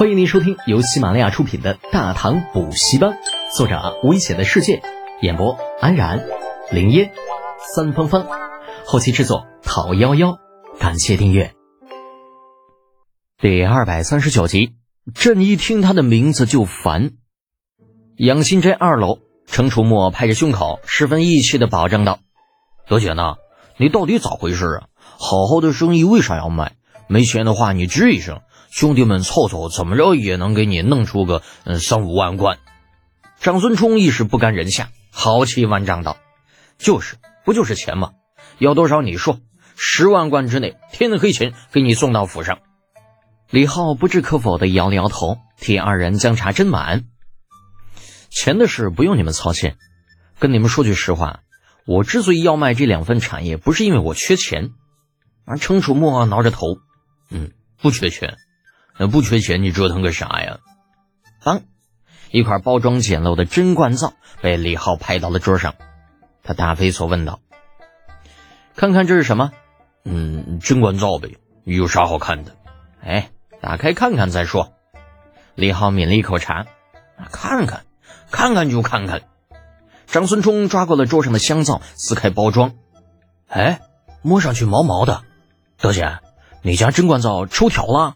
欢迎您收听由喜马拉雅出品的《大唐补习班》，作者危险的世界，演播安然、林烟、三芳芳，后期制作讨幺幺，感谢订阅。第二百三十九集，朕一听他的名字就烦。养心斋二楼，程楚墨拍着胸口，十分义气的保证道：“德姐呢？你到底咋回事啊？好好的生意为啥要卖？没钱的话你吱一声。”兄弟们凑凑，怎么着也能给你弄出个嗯三五万贯。长孙冲一时不甘人下，豪气万丈道：“就是，不就是钱吗？要多少你说，十万贯之内，天黑前给你送到府上。”李浩不置可否的摇了摇头，替二人将茶斟满。钱的事不用你们操心。跟你们说句实话，我之所以要卖这两份产业，不是因为我缺钱。而程楚墨挠着头，嗯，不缺钱。那不缺钱，你折腾个啥呀？当，一块包装简陋的真罐皂被李浩拍到了桌上。他大飞所问道：“看看这是什么？”“嗯，真罐皂呗，有啥好看的？”“哎，打开看看再说。”李浩抿了一口茶，“看看，看看就看看。”张孙冲抓过了桌上的香皂，撕开包装，“哎，摸上去毛毛的。德姐，你家真罐皂抽条了？”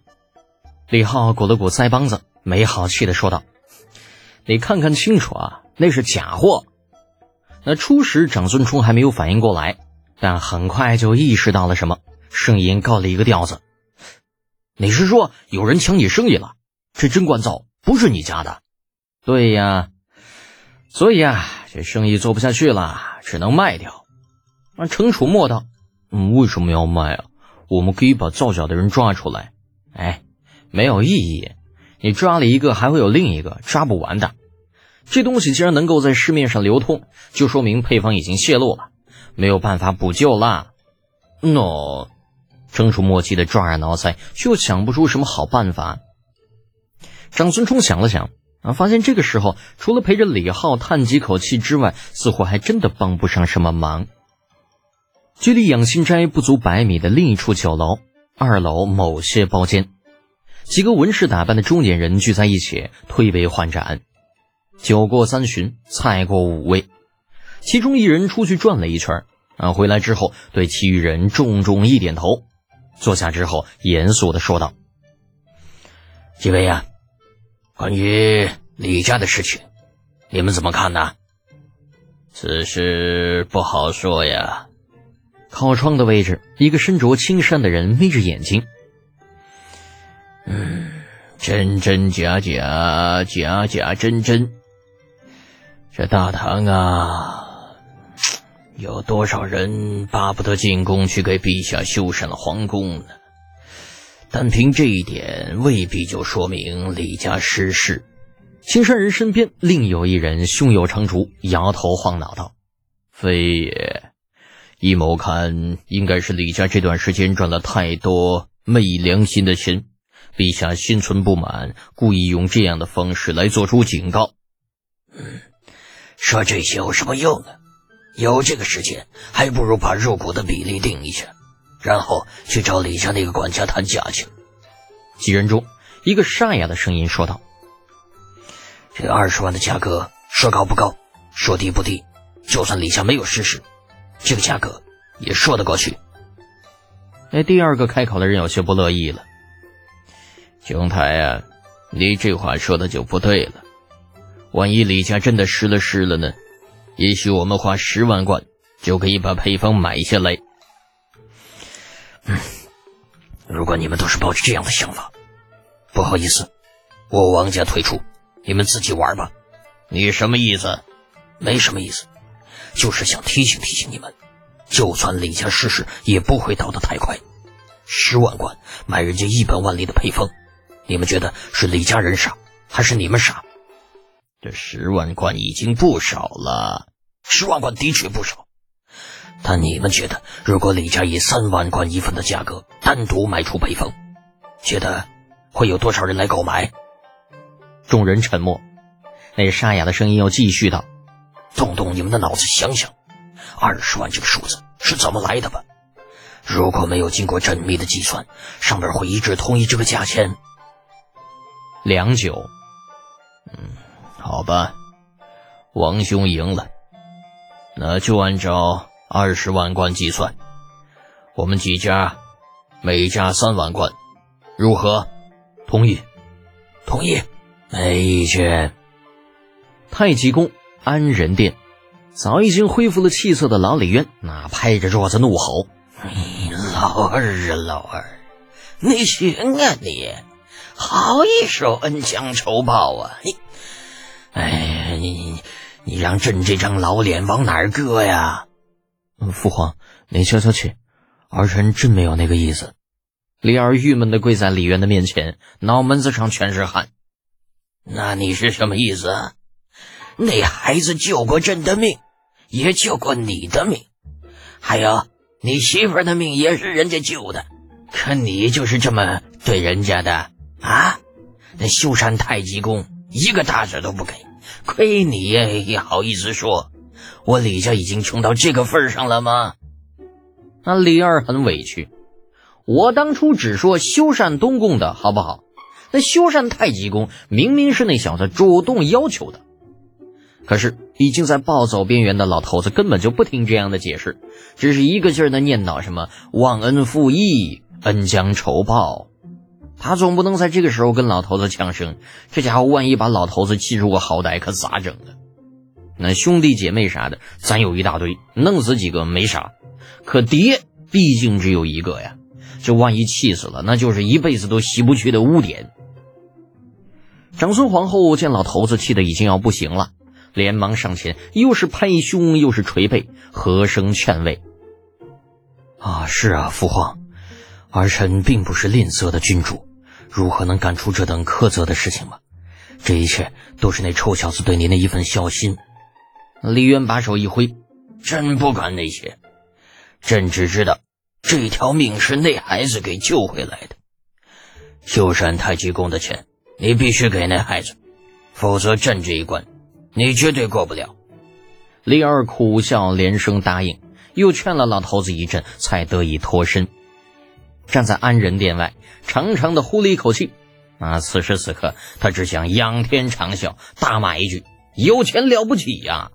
李浩鼓了鼓腮帮子，没好气的说道：“你看看清楚啊，那是假货。”那初时长孙冲还没有反应过来，但很快就意识到了什么，声音告了一个调子：“你是说有人抢你生意了？这真罐皂不是你家的？”“对呀，所以啊，这生意做不下去了，只能卖掉。”那程楚墨道：“嗯，为什么要卖啊？我们可以把造假的人抓出来。”哎。没有意义，你抓了一个还会有另一个，抓不完的。这东西既然能够在市面上流通，就说明配方已经泄露了，没有办法补救啦。喏，程楚墨气的抓耳挠腮，却又想不出什么好办法。长孙冲想了想，啊，发现这个时候除了陪着李浩叹几口气之外，似乎还真的帮不上什么忙。距离养心斋不足百米的另一处酒楼，二楼某些包间。几个文士打扮的中年人聚在一起，推杯换盏。酒过三巡，菜过五味，其中一人出去转了一圈，啊，回来之后对其余人重重一点头，坐下之后严肃的说道：“几位呀，关于李家的事情，你们怎么看呢？”此事不好说呀。靠窗的位置，一个身着青衫的人眯着眼睛。嗯，真真假假，假假真真。这大唐啊，有多少人巴不得进宫去给陛下修缮了皇宫呢？但凭这一点，未必就说明李家失势。青山人身边另有一人胸有成竹，摇头晃脑道：“非也，依某看，应该是李家这段时间赚了太多昧良心的钱。”陛下心存不满，故意用这样的方式来做出警告。嗯，说这些有什么用呢？有这个时间，还不如把入股的比例定一下，然后去找李家那个管家谈价钱。几人中，一个沙哑的声音说道：“这二十万的价格，说高不高，说低不低。就算李家没有失势，这个价格也说得过去。”哎，第二个开口的人有些不乐意了。兄台啊，你这话说的就不对了。万一李家真的失了势了呢？也许我们花十万贯就可以把配方买下来。嗯，如果你们都是抱着这样的想法，不好意思，我王家退出，你们自己玩吧。你什么意思？没什么意思，就是想提醒提醒你们，就算李家失势，也不会倒得太快。十万贯买人家一本万利的配方。你们觉得是李家人傻，还是你们傻？这十万贯已经不少了，十万贯的确不少。但你们觉得，如果李家以三万贯一份的价格单独卖出配方，觉得会有多少人来购买？众人沉默。那沙哑的声音又继续道：“动动你们的脑子想想，二十万这个数字是怎么来的吧？如果没有经过缜密的计算，上面会一致同意这个价钱？”良久。嗯，好吧，王兄赢了，那就按照二十万贯计算，我们几家每家三万贯，如何？同意，同意，没意见。太极宫安仁殿，早已经恢复了气色的老李渊，那拍着桌子怒吼：“老二啊，老二，你行啊你！好一手恩将仇报啊！你，哎，你你让朕这张老脸往哪儿搁呀？”父皇，你消消气，儿臣真没有那个意思。李二郁闷的跪在李渊的面前，脑门子上全是汗。那你是什么意思？那孩子救过朕的命，也救过你的命，还有你媳妇的命也是人家救的，可你就是这么对人家的啊？那修缮太极宫一个大子都不给，亏你也好意思说，我李家已经穷到这个份上了吗？那李二很委屈，我当初只说修缮东宫的好不好？那修缮太极宫明明是那小子主动要求的。可是，已经在暴走边缘的老头子根本就不听这样的解释，只是一个劲儿的念叨什么忘恩负义、恩将仇报。他总不能在这个时候跟老头子呛声，这家伙万一把老头子气出个好歹，可咋整啊？那兄弟姐妹啥的，咱有一大堆，弄死几个没啥。可爹毕竟只有一个呀，这万一气死了，那就是一辈子都洗不去的污点。长孙皇后见老头子气得已经要不行了。连忙上前，又是拍胸，又是捶背，和声劝慰：“啊，是啊，父皇，儿臣并不是吝啬的君主，如何能干出这等苛责的事情吗？这一切都是那臭小子对您的一份孝心。”李渊把手一挥：“朕不管那些，朕只知道这条命是那孩子给救回来的。修缮太极宫的钱，你必须给那孩子，否则朕这一关。”你绝对过不了。李二苦笑，连声答应，又劝了老头子一阵，才得以脱身。站在安仁殿外，长长的呼了一口气。啊，此时此刻，他只想仰天长啸，大骂一句：“有钱了不起呀！”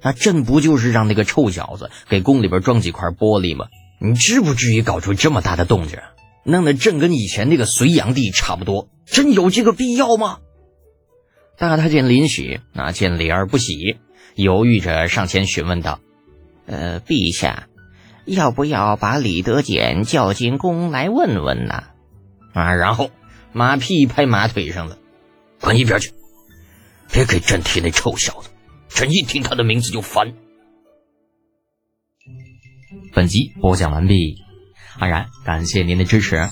那朕不就是让那个臭小子给宫里边装几块玻璃吗？你至不至于搞出这么大的动静，弄得朕跟以前那个隋炀帝差不多。真有这个必要吗？大太监林许那见李二不喜，犹豫着上前询问道：“呃，陛下，要不要把李德俭叫进宫来问问呢？”啊，然后马屁拍马腿上了，滚一边去！别给朕提那臭小子，朕一听他的名字就烦。本集播讲完毕，安然感谢您的支持。